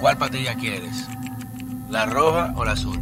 ¿Cuál patilla quieres? ¿La roja o la azul?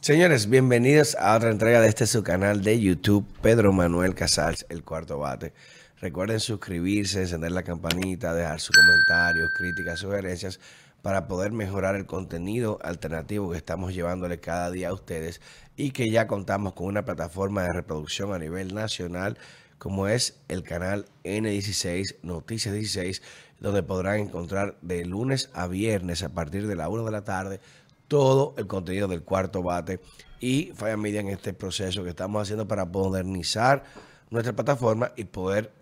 Señores, bienvenidos a otra entrega de este su canal de YouTube, Pedro Manuel Casals, el cuarto bate. Recuerden suscribirse, encender la campanita, dejar sus comentarios, críticas, sugerencias para poder mejorar el contenido alternativo que estamos llevándole cada día a ustedes y que ya contamos con una plataforma de reproducción a nivel nacional como es el canal N16 Noticias 16 donde podrán encontrar de lunes a viernes a partir de la 1 de la tarde todo el contenido del cuarto bate y Falla Media en este proceso que estamos haciendo para modernizar nuestra plataforma y poder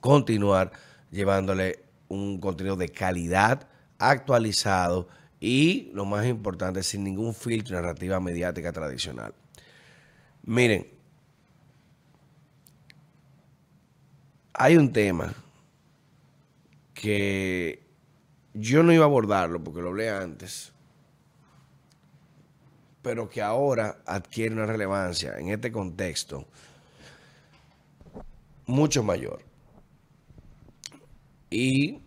continuar llevándole un contenido de calidad, actualizado y, lo más importante, sin ningún filtro narrativa mediática tradicional. Miren, hay un tema que yo no iba a abordarlo porque lo hablé antes, pero que ahora adquiere una relevancia en este contexto mucho mayor. Y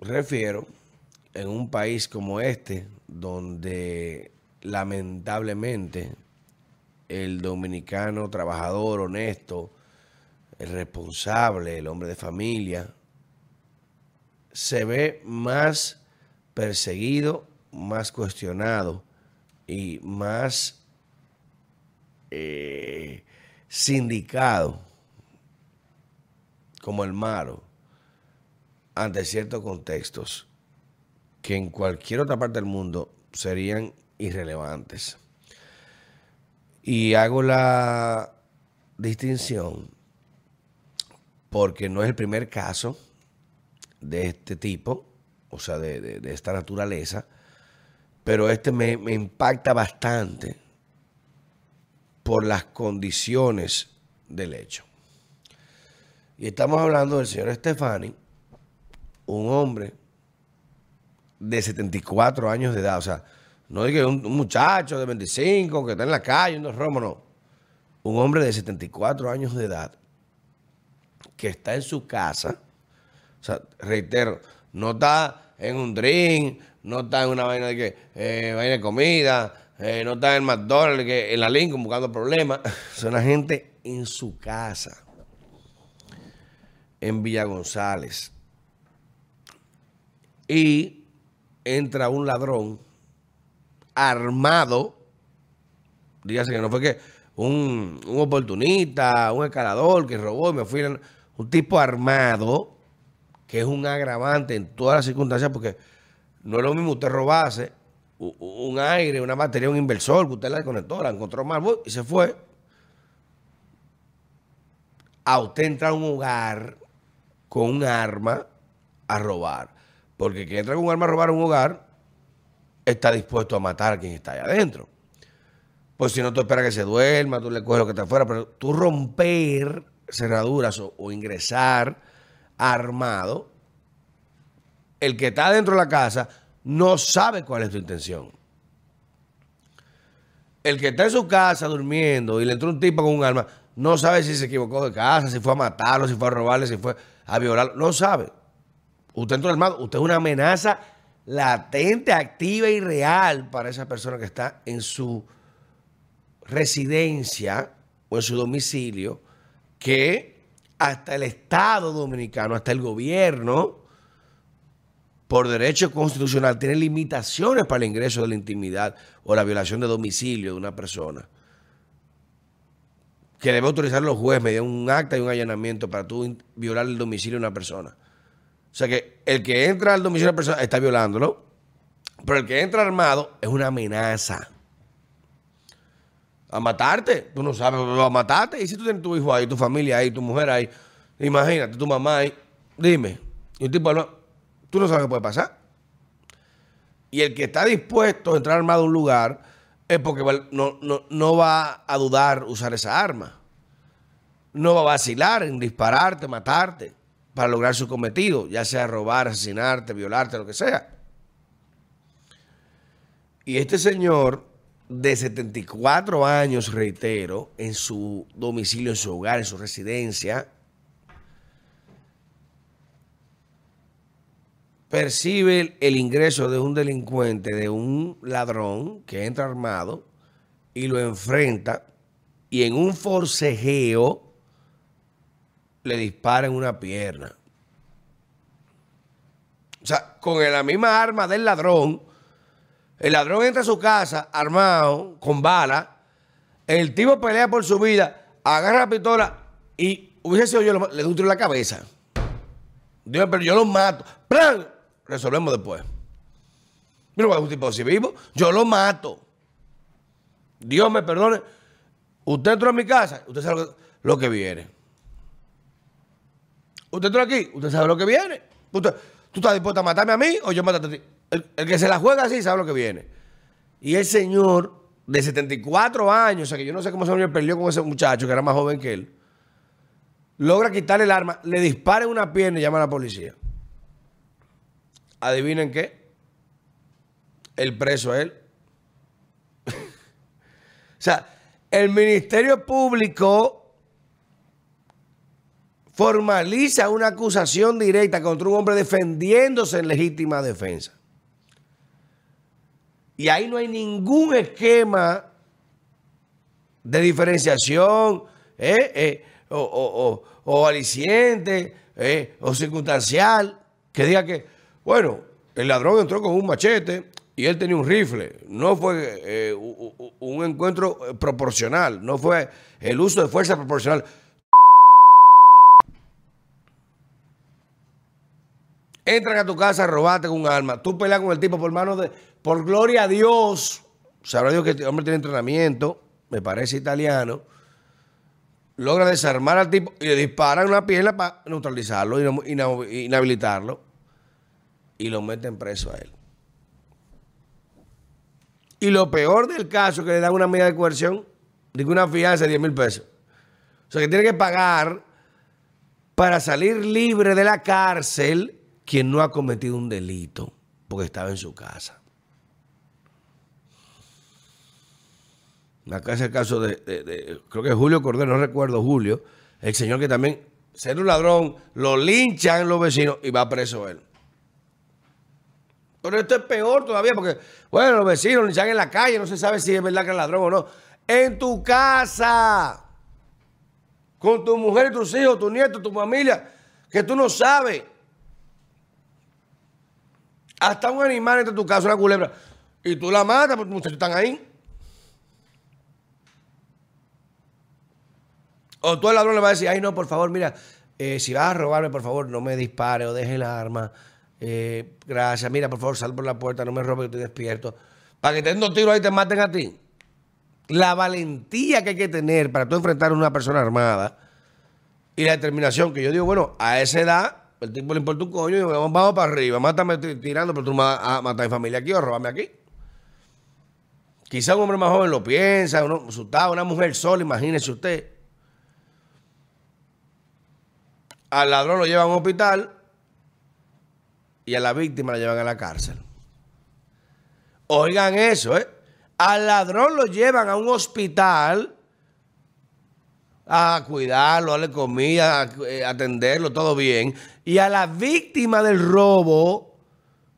refiero en un país como este, donde lamentablemente el dominicano trabajador, honesto, el responsable, el hombre de familia, se ve más perseguido, más cuestionado y más eh, sindicado como el malo ante ciertos contextos que en cualquier otra parte del mundo serían irrelevantes. Y hago la distinción porque no es el primer caso de este tipo, o sea, de, esta naturaleza, pero este me, impacta bastante por las condiciones del hecho. Y estamos hablando del señor Stefani, un hombre de 74 años de edad, o sea, no diga un, muchacho de 25 que está en la calle, un romo, no. Un hombre de 74 años de edad que está en su casa, reitero, no está en un drink, no está en una vaina de que, eh, vaina de comida, eh, no está en McDonald's, que, en la Lincoln buscando problemas. Son la gente en su casa, en Villa González y entra un ladrón armado, dígase que no fue que un, oportunista, un escalador que robó y me fui, un tipo armado, que es un agravante en todas las circunstancias, porque no es lo mismo usted robase un aire, una batería, un inversor, que usted la desconectó, la encontró mal y se fue. A usted entra a un hogar con un arma a robar. Porque quien entra con un arma a robar un hogar está dispuesto a matar a quien está allá adentro. Pues si no, tú esperas que se duerma, tú le coges lo que está afuera, pero tú romper cerraduras o, ingresar armado, el que está dentro de la casa no sabe cuál es tu intención. El que está en su casa durmiendo y le entró un tipo con un arma, no sabe si se equivocó de casa, si fue a matarlo, si fue a robarle, si fue a violarlo, no sabe. Usted entró armado, usted es una amenaza latente, activa y real para esa persona que está en su residencia o en su domicilio, que hasta el Estado dominicano, hasta el gobierno, por derecho constitucional, tiene limitaciones para el ingreso de la intimidad o la violación de domicilio de una persona. Que debe autorizar los jueces mediante un acta y un allanamiento para tú violar el domicilio de una persona. O sea que el que entra al domicilio de la persona está violándolo, pero el que entra armado es una amenaza. A matarte. Tú no sabes, a matarte. Y si tú tienes tu hijo ahí, tu familia ahí, tu mujer ahí, imagínate, tu mamá ahí, dime. Y un tipo, tú no sabes qué puede pasar. Y el que está dispuesto a entrar armado a un lugar es porque no, no va a dudar usar esa arma. No va a vacilar en dispararte, matarte para lograr su cometido, ya sea robar, asesinarte, violarte, lo que sea. Y este señor de 74 años, reitero, en su domicilio, en su hogar, en su residencia, percibe el ingreso de un delincuente, de un ladrón que entra armado y lo enfrenta y en un forcejeo le dispara en una pierna. O sea, con la misma arma del ladrón, el ladrón entra a su casa armado, con bala, el tipo pelea por su vida, agarra la pistola y hubiese sido yo, le doy un tiro en la cabeza. Dios, pero yo lo mato. ¡Plan! Resolvemos después. Yo no voy a un tipo así vivo. Yo lo mato. Dios me perdone. Usted entró a mi casa, usted sabe lo que, viene. Usted entró aquí, usted sabe lo que viene. Usted, ¿Tú estás dispuesto a matarme a mí o yo mato a ti? El, que se la juega así sabe lo que viene. Y el señor de 74 años, o sea que yo no sé cómo se perdió con ese muchacho que era más joven que él, logra quitarle el arma, le dispara en una pierna y llama a la policía. ¿Adivinen qué? El preso es él. o sea, el Ministerio Público formaliza una acusación directa contra un hombre defendiéndose en legítima defensa. Y ahí no hay ningún esquema de diferenciación eh, eh, o, aliciente eh, o circunstancial que diga que, bueno, el ladrón entró con un machete y él tenía un rifle. No fue un encuentro proporcional, no fue el uso de fuerza proporcional. Entran a tu casa con un arma. Tú peleas con el tipo por manos de. Por gloria a Dios. Sabrá Dios que este hombre tiene entrenamiento. Me parece italiano. Logra desarmar al tipo y le disparan una pierna para neutralizarlo, y inhabilitarlo. Y lo meten preso a él. Y lo peor del caso es que le dan una medida de coerción, de una fianza de 10 mil pesos. O sea que tiene que pagar para salir libre de la cárcel quien no ha cometido un delito porque estaba en su casa. Acá es el caso de, creo que Julio Cordero, no recuerdo Julio, el señor que también, ser un ladrón, lo linchan los vecinos y va preso él. Pero esto es peor todavía porque, bueno, los vecinos linchan en la calle, no se sabe si es verdad que es ladrón o no. En tu casa, con tu mujer tus hijos, tu nieto, tu familia, que tú no sabes. Hasta un animal entre tu casa, una culebra, y tú la matas porque muchachos están ahí. O tú el ladrón le vas a decir, ay no, por favor, mira, eh, si vas a robarme, por favor, no me dispare o deje el arma. Eh, gracias, mira, por favor, sal por la puerta, no me robes que estoy despierto. Para que te den dos tiros ahí y te maten a ti. La valentía que hay que tener para tú enfrentar a una persona armada y la determinación que yo digo, bueno, a esa edad el tipo le importa un coño y vamos, vamos para arriba, mátame tirando, pero tú vas a matar a mi familia aquí o robarme aquí. Quizá un hombre más joven lo piensa, uno asustado, una mujer sola, imagínese usted. Al ladrón lo llevan a un hospital y a la víctima la llevan a la cárcel. Oigan eso, ¿eh? Al ladrón lo llevan a un hospital a cuidarlo, darle comida, a eh, atenderlo, todo bien. Y a la víctima del robo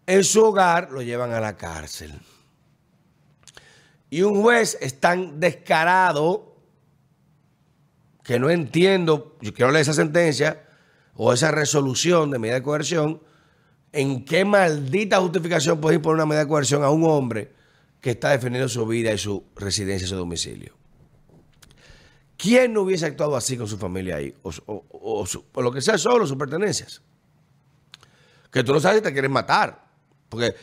en su hogar lo llevan a la cárcel. Y un juez es tan descarado que no entiendo, yo quiero leer esa sentencia o esa resolución de medida de coerción, en qué maldita justificación puede imponer una medida de coerción a un hombre que está defendiendo su vida y su residencia y su domicilio. ¿Quién no hubiese actuado así con su familia ahí? O, lo que sea solo, sus pertenencias. Que tú no sabes si te quieren matar. Porque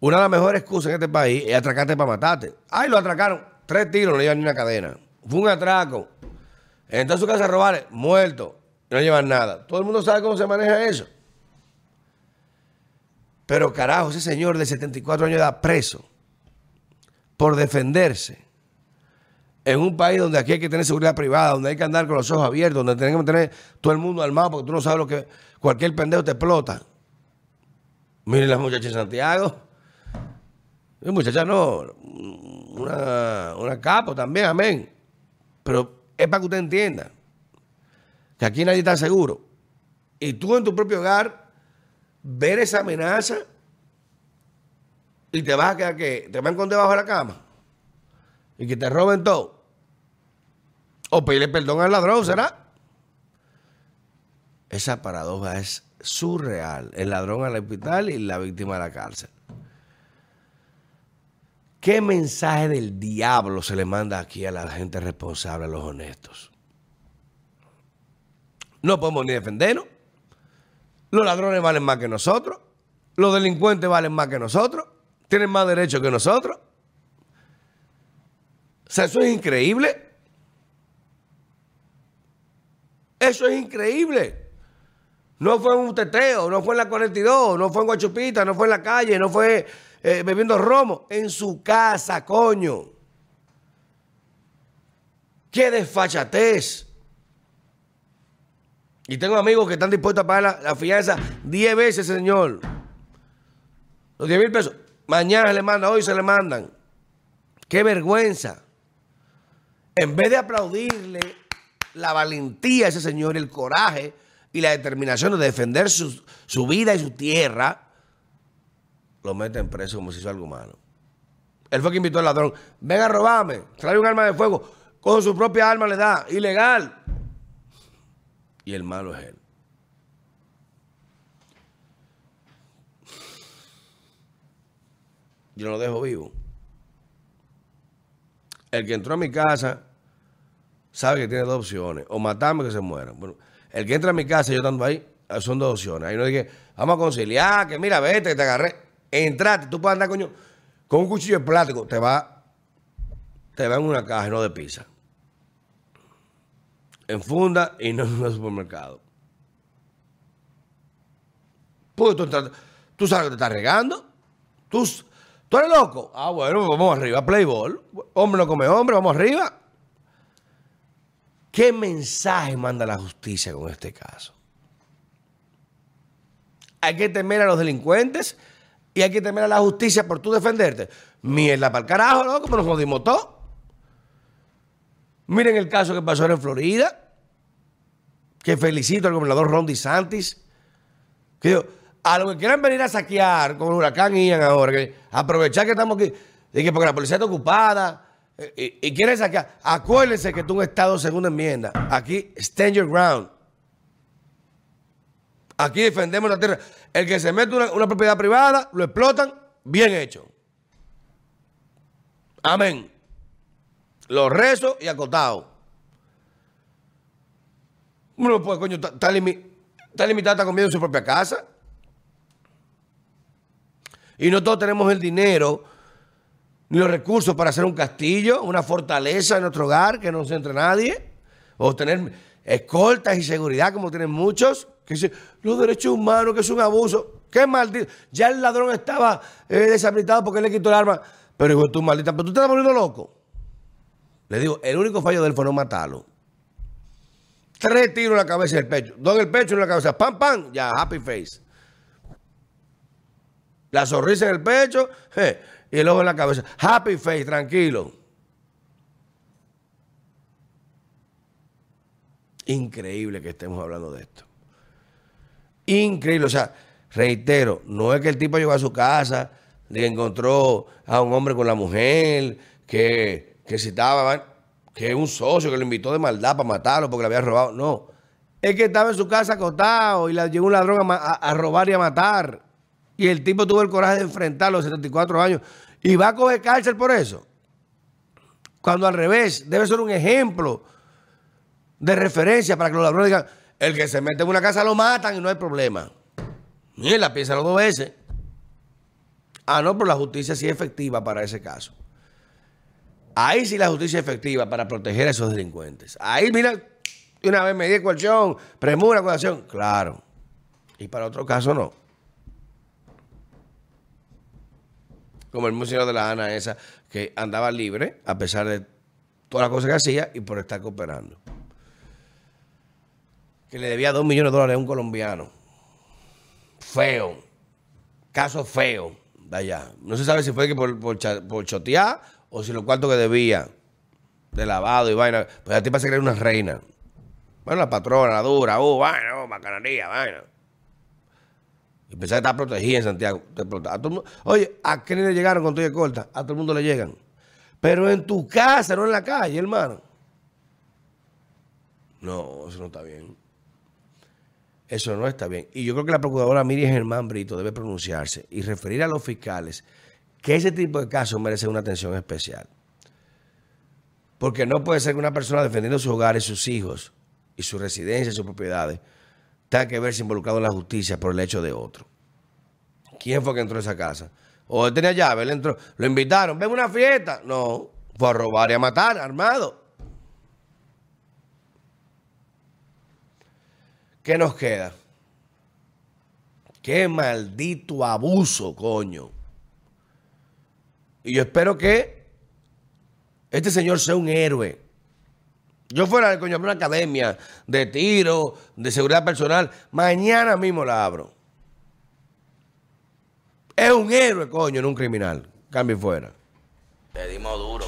una de las mejores excusas en este país es atracarte para matarte. Ay, lo atracaron. Tres tiros, no llevan ni una cadena. Fue un atraco. A su casa a robar, muerto. No llevan nada. Todo el mundo sabe cómo se maneja eso. Pero carajo, ese señor de 74 años de edad preso por defenderse en un país donde aquí hay que tener seguridad privada, donde hay que andar con los ojos abiertos, donde tenemos que tener todo el mundo armado porque tú no sabes lo que cualquier pendejo te explota. Miren las muchachas de Santiago. Y muchacha no, una, una capo también, amén. Pero es para que usted entienda que aquí nadie está seguro. Y tú en tu propio hogar ver esa amenaza y te vas a quedar que te van esconder debajo de la cama y que te roben todo. O pedirle perdón al ladrón, ¿será? Esa paradoja es surreal. El ladrón al hospital y la víctima a la cárcel. ¿Qué mensaje del diablo se le manda aquí a la gente responsable, a los honestos? No podemos ni defendernos. Los ladrones valen más que nosotros. Los delincuentes valen más que nosotros. Tienen más derechos que nosotros. O sea, eso es increíble. Eso es increíble. No fue en un teteo, no fue en la 42, no fue en Guachupita, no fue en la calle, no fue eh, bebiendo romo. En su casa, coño. ¡Qué desfachatez! Y tengo amigos que están dispuestos a pagar la, fianza 10 veces, señor. Los 10 mil pesos. Mañana se le mandan, hoy se le mandan. ¡Qué vergüenza! En vez de aplaudirle la valentía a ese señor, el coraje y la determinación de defender su, vida y su tierra, lo meten preso como si hizo algo malo. Él fue que invitó al ladrón. Ven a robarme, trae un arma de fuego. Con su propia arma le da. Ilegal y el malo es él. Yo no lo dejo vivo. El que entró a mi casa sabe que tiene dos opciones, o matarme que se muera. Bueno, el que entra a mi casa, yo estando ahí, son dos opciones. Ahí no dije, vamos a conciliar, que mira, vete, que te agarré. Entrate, tú puedes andar, coño, con un cuchillo de plástico, te va, te va en una caja y no de pizza en funda y no en un supermercado. Pues tú, sabes que te estás regando. Tú, tú eres loco. Ah, bueno, vamos arriba, Playboy. Hombre no come hombre, vamos arriba. ¿Qué mensaje manda la justicia con este caso? Hay que temer a los delincuentes y hay que temer a la justicia por tú defenderte. Mierda para el carajo, ¿no? Como nos jodimos todos. Miren el caso que pasó en Florida, que felicito al gobernador Ron DeSantis. Que a los que quieran venir a saquear con el huracán Ian ahora, que aprovechar que estamos aquí, que porque la policía está ocupada eh, y, quieren saquear, acuérdense que tú un estado segunda enmienda. Aquí, stand your ground. Aquí defendemos la tierra. El que se mete una, propiedad privada, lo explotan, bien hecho. Amén. Los rezos y acotados. Uno pues, coño, está, limitado, a comiendo en su propia casa. Y no todos tenemos el dinero los recursos para hacer un castillo, una fortaleza en nuestro hogar que no se entre nadie. O tener escoltas y seguridad como tienen muchos. Que dicen, los derechos humanos, que es un abuso. Qué maldito. Ya el ladrón estaba eh, deshabilitado porque le quitó el arma. Pero hijo, tú maldita, pero tú te estás poniendo loco. Le digo, el único fallo de él fue no matarlo. Tres tiros en la cabeza y el pecho. Dos en el pecho y en la cabeza. Pam, pam. Ya, happy face. La sonrisa en el pecho y el ojo en la cabeza. Happy face, tranquilo. Increíble que estemos hablando de esto. Increíble. O sea, reitero, no es que el tipo llegó a su casa, le encontró a un hombre con la mujer, que, que si estaba que un socio que lo invitó de maldad para matarlo porque le había robado. No. Es que estaba en su casa acostado y le llegó un ladrón a, robar y a matar. Y el tipo tuvo el coraje de enfrentarlo a los 74 años. Y va a coger cárcel por eso. Cuando al revés, debe ser un ejemplo de referencia para que los ladrones digan, el que se mete en una casa lo matan y no hay problema. la piensa dos veces. Ah, no, pero la justicia sí es efectiva para ese caso. Ahí sí la justicia es efectiva para proteger a esos delincuentes. Ahí, mira, una vez me di colchón, premura, acusación. Claro. Y para otro caso no. Como el museo de la Ana esa, que andaba libre a pesar de todas las cosas que hacía y por estar cooperando. Que le debía dos millones de dólares a un colombiano. Feo. Caso feo de allá. No se sabe si fue que por, por, chotear o si los cuartos que debía de lavado y vaina, pues la tipa se cree una reina. Bueno, la patrona, la dura, uh, vaina, oh, macanería, vaina. Y pensaba que está protegida en Santiago. Oye, ¿a quién le llegaron con todo corta? A todo el mundo le llegan. Pero en tu casa, no en la calle, hermano. No, eso no está bien. Eso no está bien. Y yo creo que la procuradora Miriam Germán Brito debe pronunciarse y referir a los fiscales que ese tipo de casos merece una atención especial. Porque no puede ser que una persona defendiendo su hogar y sus hijos y su residencia y sus propiedades tenga que verse involucrado en la justicia por el hecho de otro. ¿Quién fue que entró a esa casa? O él tenía llave, él entró, lo invitaron, ven una fiesta. No, fue a robar y a matar, armado. ¿Qué nos queda? Qué maldito abuso, coño. Y yo espero que este señor sea un héroe. Yo fuera, coño, una academia de tiro, de seguridad personal, mañana mismo la abro. Es un héroe, coño, no un criminal. Cambio fuera. Pedimos duro.